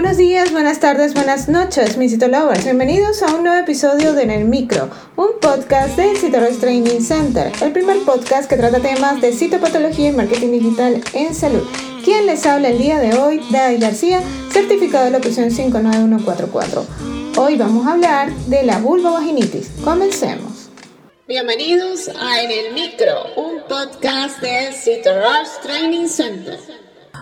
Buenos días, buenas tardes, buenas noches, mis Citolovers. Bienvenidos a un nuevo episodio de En el Micro, un podcast de Citolovers Training Center, el primer podcast que trata temas de citopatología y marketing digital en salud. Quien les habla el día de hoy, Dai García, certificado de locución 59144. Hoy vamos a hablar de la vulvovaginitis. Comencemos. Bienvenidos a En el Micro, un podcast de Citolovers Training Center.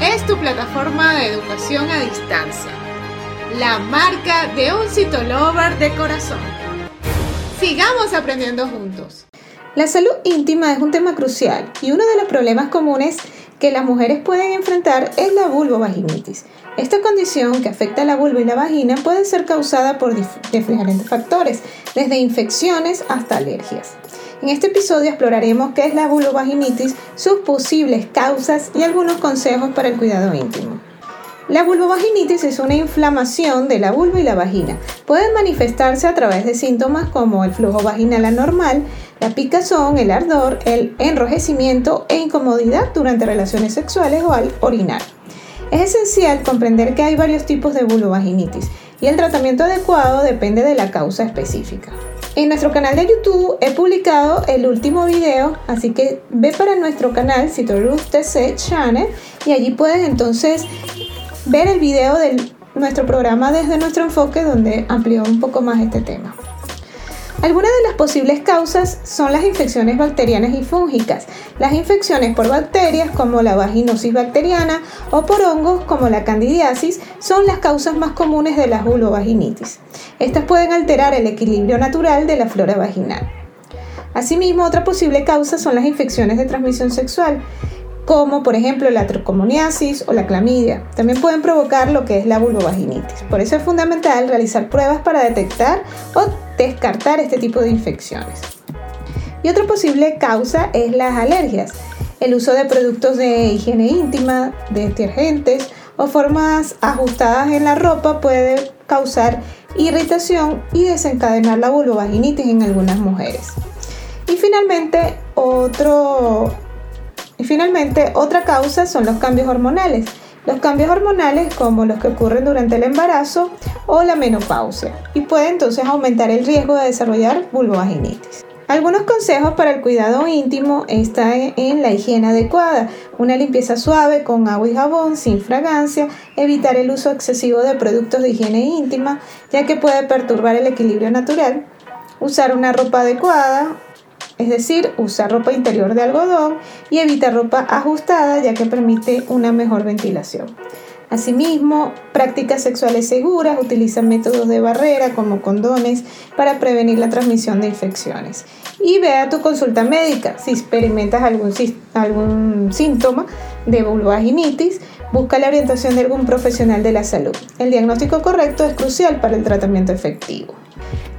es tu plataforma de educación a distancia, la marca de un citolover de corazón. Sigamos aprendiendo juntos. La salud íntima es un tema crucial y uno de los problemas comunes que las mujeres pueden enfrentar es la vulvovaginitis. Esta condición que afecta a la vulva y la vagina puede ser causada por diferentes factores, desde infecciones hasta alergias. En este episodio exploraremos qué es la vulvovaginitis, sus posibles causas y algunos consejos para el cuidado íntimo. La vulvovaginitis es una inflamación de la vulva y la vagina. Puede manifestarse a través de síntomas como el flujo vaginal anormal, la picazón, el ardor, el enrojecimiento e incomodidad durante relaciones sexuales o al orinar. Es esencial comprender que hay varios tipos de vulvovaginitis y el tratamiento adecuado depende de la causa específica. En nuestro canal de YouTube he publicado el último video, así que ve para nuestro canal Citorus TC Channel y allí puedes entonces ver el video de nuestro programa desde nuestro enfoque donde amplió un poco más este tema. Algunas de las posibles causas son las infecciones bacterianas y fúngicas. Las infecciones por bacterias como la vaginosis bacteriana o por hongos como la candidiasis son las causas más comunes de la vulvovaginitis. Estas pueden alterar el equilibrio natural de la flora vaginal. Asimismo, otra posible causa son las infecciones de transmisión sexual como por ejemplo la tricomoniasis o la clamidia. También pueden provocar lo que es la vulvovaginitis. Por eso es fundamental realizar pruebas para detectar o descartar este tipo de infecciones. Y otra posible causa es las alergias. El uso de productos de higiene íntima, detergentes o formas ajustadas en la ropa puede causar irritación y desencadenar la vulvovaginitis en algunas mujeres. Y finalmente, otro y finalmente, otra causa son los cambios hormonales. Los cambios hormonales como los que ocurren durante el embarazo o la menopausia y puede entonces aumentar el riesgo de desarrollar vulvovaginitis. Algunos consejos para el cuidado íntimo están en la higiene adecuada, una limpieza suave con agua y jabón sin fragancia, evitar el uso excesivo de productos de higiene íntima ya que puede perturbar el equilibrio natural, usar una ropa adecuada, es decir, usa ropa interior de algodón y evita ropa ajustada ya que permite una mejor ventilación. Asimismo, prácticas sexuales seguras, utiliza métodos de barrera como condones para prevenir la transmisión de infecciones. Y ve a tu consulta médica si experimentas algún, algún síntoma de vulvaginitis, busca la orientación de algún profesional de la salud. El diagnóstico correcto es crucial para el tratamiento efectivo.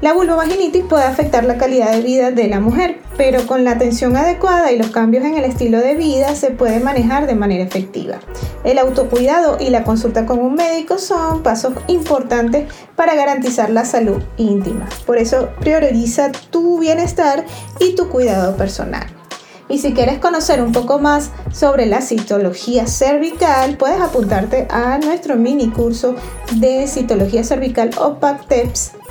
La vulvovaginitis puede afectar la calidad de vida de la mujer, pero con la atención adecuada y los cambios en el estilo de vida se puede manejar de manera efectiva. El autocuidado y la consulta con un médico son pasos importantes para garantizar la salud íntima. Por eso prioriza tu bienestar y tu cuidado personal. Y si quieres conocer un poco más sobre la citología cervical, puedes apuntarte a nuestro mini curso de citología cervical o PACTEPS